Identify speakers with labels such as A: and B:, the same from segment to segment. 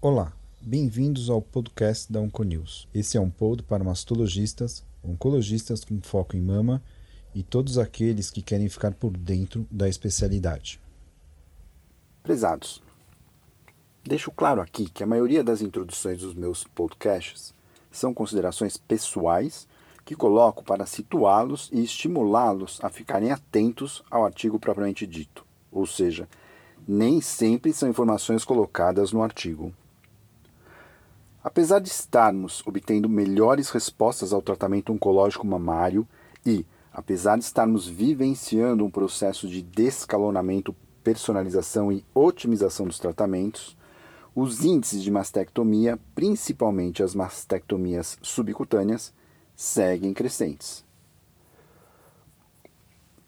A: Olá, bem-vindos ao podcast da Onconews. Esse é um pod para mastologistas, oncologistas com foco em mama e todos aqueles que querem ficar por dentro da especialidade.
B: Prezados, deixo claro aqui que a maioria das introduções dos meus podcasts são considerações pessoais que coloco para situá-los e estimulá-los a ficarem atentos ao artigo propriamente dito, ou seja, nem sempre são informações colocadas no artigo. Apesar de estarmos obtendo melhores respostas ao tratamento oncológico mamário e, apesar de estarmos vivenciando um processo de descalonamento, personalização e otimização dos tratamentos, os índices de mastectomia, principalmente as mastectomias subcutâneas, seguem crescentes.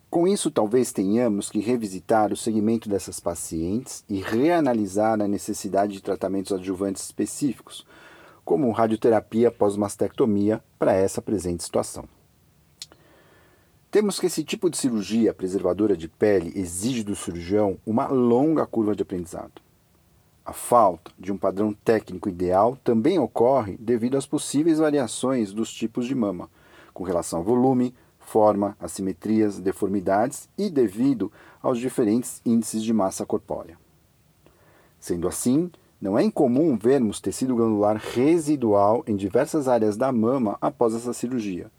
B: Com isso, talvez tenhamos que revisitar o segmento dessas pacientes e reanalisar a necessidade de tratamentos adjuvantes específicos, como radioterapia pós-mastectomia, para essa presente situação. Temos que esse tipo de cirurgia preservadora de pele exige do cirurgião uma longa curva de aprendizado. A falta de um padrão técnico ideal também ocorre devido às possíveis variações dos tipos de mama, com relação ao volume, forma, assimetrias, deformidades e devido aos diferentes índices de massa corpórea. Sendo assim, não é incomum vermos tecido glandular residual em diversas áreas da mama após essa cirurgia,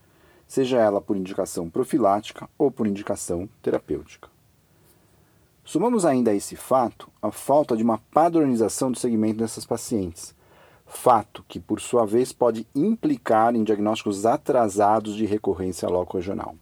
B: seja ela por indicação profilática ou por indicação terapêutica. Somamos ainda a esse fato a falta de uma padronização do segmento dessas pacientes, fato que, por sua vez, pode implicar em diagnósticos atrasados de recorrência loco-regional.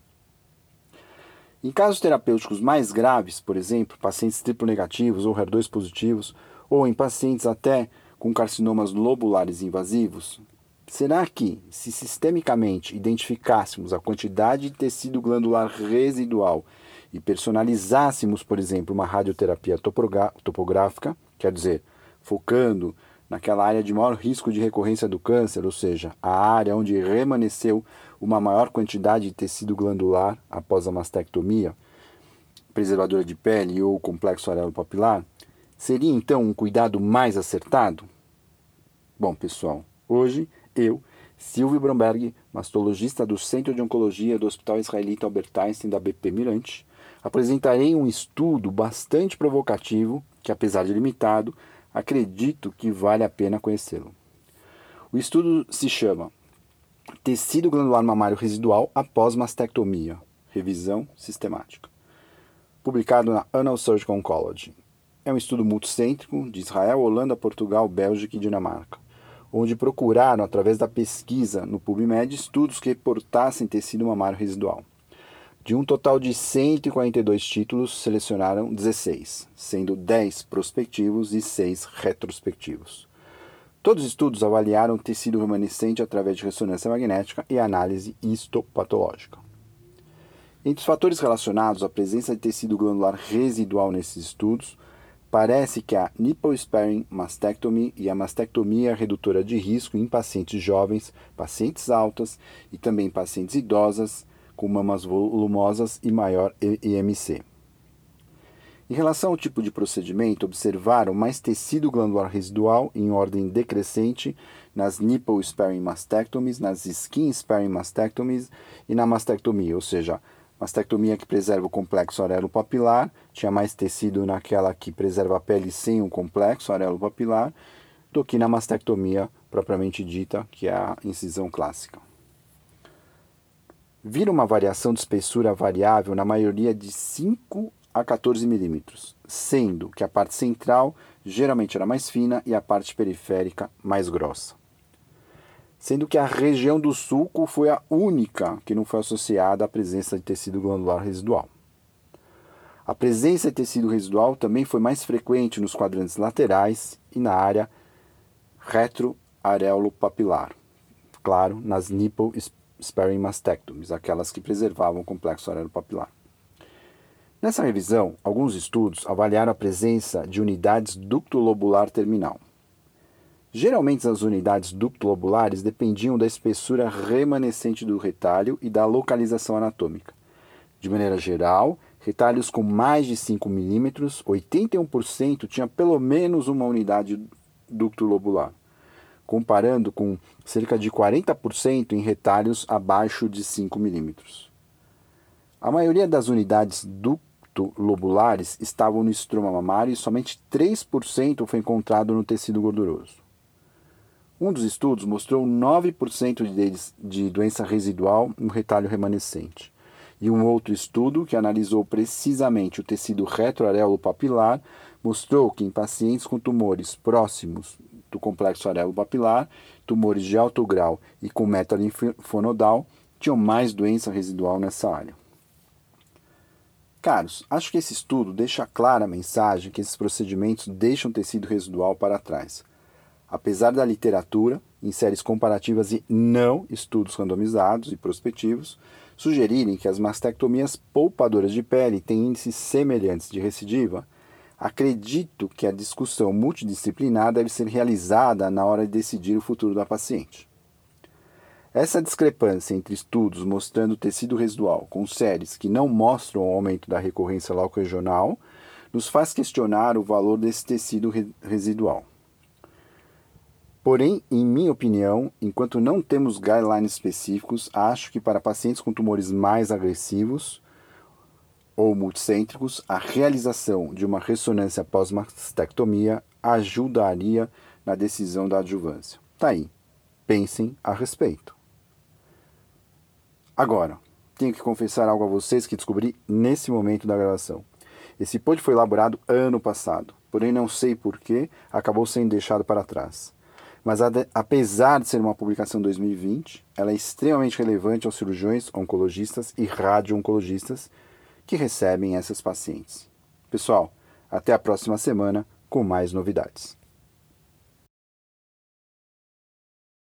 B: Em casos terapêuticos mais graves, por exemplo, pacientes triplo negativos ou HER2 positivos, ou em pacientes até com carcinomas lobulares invasivos, será que, se sistemicamente identificássemos a quantidade de tecido glandular residual e personalizássemos, por exemplo, uma radioterapia topográfica, quer dizer, focando naquela área de maior risco de recorrência do câncer, ou seja, a área onde remanesceu uma maior quantidade de tecido glandular após a mastectomia, preservadora de pele ou complexo areolo papilar, seria então um cuidado mais acertado? Bom, pessoal, hoje eu, Silvio Bromberg, mastologista do Centro de Oncologia do Hospital Israelita Albert Einstein da BP Mirante, apresentarei um estudo bastante provocativo que, apesar de limitado, acredito que vale a pena conhecê-lo. O estudo se chama Tecido glandular mamário residual após mastectomia, revisão sistemática, publicado na Annal Surgical Oncology. É um estudo multicêntrico de Israel, Holanda, Portugal, Bélgica e Dinamarca, onde procuraram, através da pesquisa no PubMed, estudos que reportassem tecido mamário residual. De um total de 142 títulos, selecionaram 16, sendo 10 prospectivos e 6 retrospectivos. Todos os estudos avaliaram tecido remanescente através de ressonância magnética e análise histopatológica. Entre os fatores relacionados à presença de tecido glandular residual nesses estudos, parece que a nipple sparing mastectomy e a mastectomia redutora de risco em pacientes jovens, pacientes altas e também pacientes idosas com mamas volumosas e maior IMC. Em relação ao tipo de procedimento, observaram mais tecido glandular residual em ordem decrescente nas nipple sparing mastectomies, nas skin sparing mastectomies e na mastectomia, ou seja, mastectomia que preserva o complexo arelo papilar, tinha mais tecido naquela que preserva a pele sem o complexo arelo papilar, do que na mastectomia propriamente dita, que é a incisão clássica vira uma variação de espessura variável na maioria de 5 a 14 milímetros, sendo que a parte central geralmente era mais fina e a parte periférica mais grossa. Sendo que a região do sulco foi a única que não foi associada à presença de tecido glandular residual. A presença de tecido residual também foi mais frequente nos quadrantes laterais e na área retroareolo-papilar, claro, nas nipple sparing mastectomies, aquelas que preservavam o complexo papilar. Nessa revisão, alguns estudos avaliaram a presença de unidades ducto-lobular terminal. Geralmente, as unidades ducto-lobulares dependiam da espessura remanescente do retalho e da localização anatômica. De maneira geral, Retalhos com mais de 5 milímetros, 81% tinha pelo menos uma unidade ducto lobular, comparando com cerca de 40% em retalhos abaixo de 5 milímetros. A maioria das unidades ducto lobulares estavam no estroma mamário e somente 3% foi encontrado no tecido gorduroso. Um dos estudos mostrou 9% deles de doença residual no retalho remanescente e um outro estudo, que analisou precisamente o tecido retroareolo papilar, mostrou que em pacientes com tumores próximos do complexo areolo papilar, tumores de alto grau e com metalinfonodal, tinham mais doença residual nessa área. Caros, acho que esse estudo deixa clara a mensagem que esses procedimentos deixam tecido residual para trás. Apesar da literatura, em séries comparativas e não estudos randomizados e prospectivos, sugerirem que as mastectomias poupadoras de pele têm índices semelhantes de recidiva, acredito que a discussão multidisciplinar deve ser realizada na hora de decidir o futuro da paciente. Essa discrepância entre estudos mostrando tecido residual com séries que não mostram o aumento da recorrência loco-regional nos faz questionar o valor desse tecido residual. Porém, em minha opinião, enquanto não temos guidelines específicos, acho que para pacientes com tumores mais agressivos ou multicêntricos, a realização de uma ressonância pós-mastectomia ajudaria na decisão da adjuvância. Tá aí. Pensem a respeito. Agora, tenho que confessar algo a vocês que descobri nesse momento da gravação. Esse pod foi elaborado ano passado, porém não sei por que acabou sendo deixado para trás mas apesar de ser uma publicação 2020, ela é extremamente relevante aos cirurgiões, oncologistas e radio-oncologistas que recebem essas pacientes. Pessoal, até a próxima semana com mais novidades.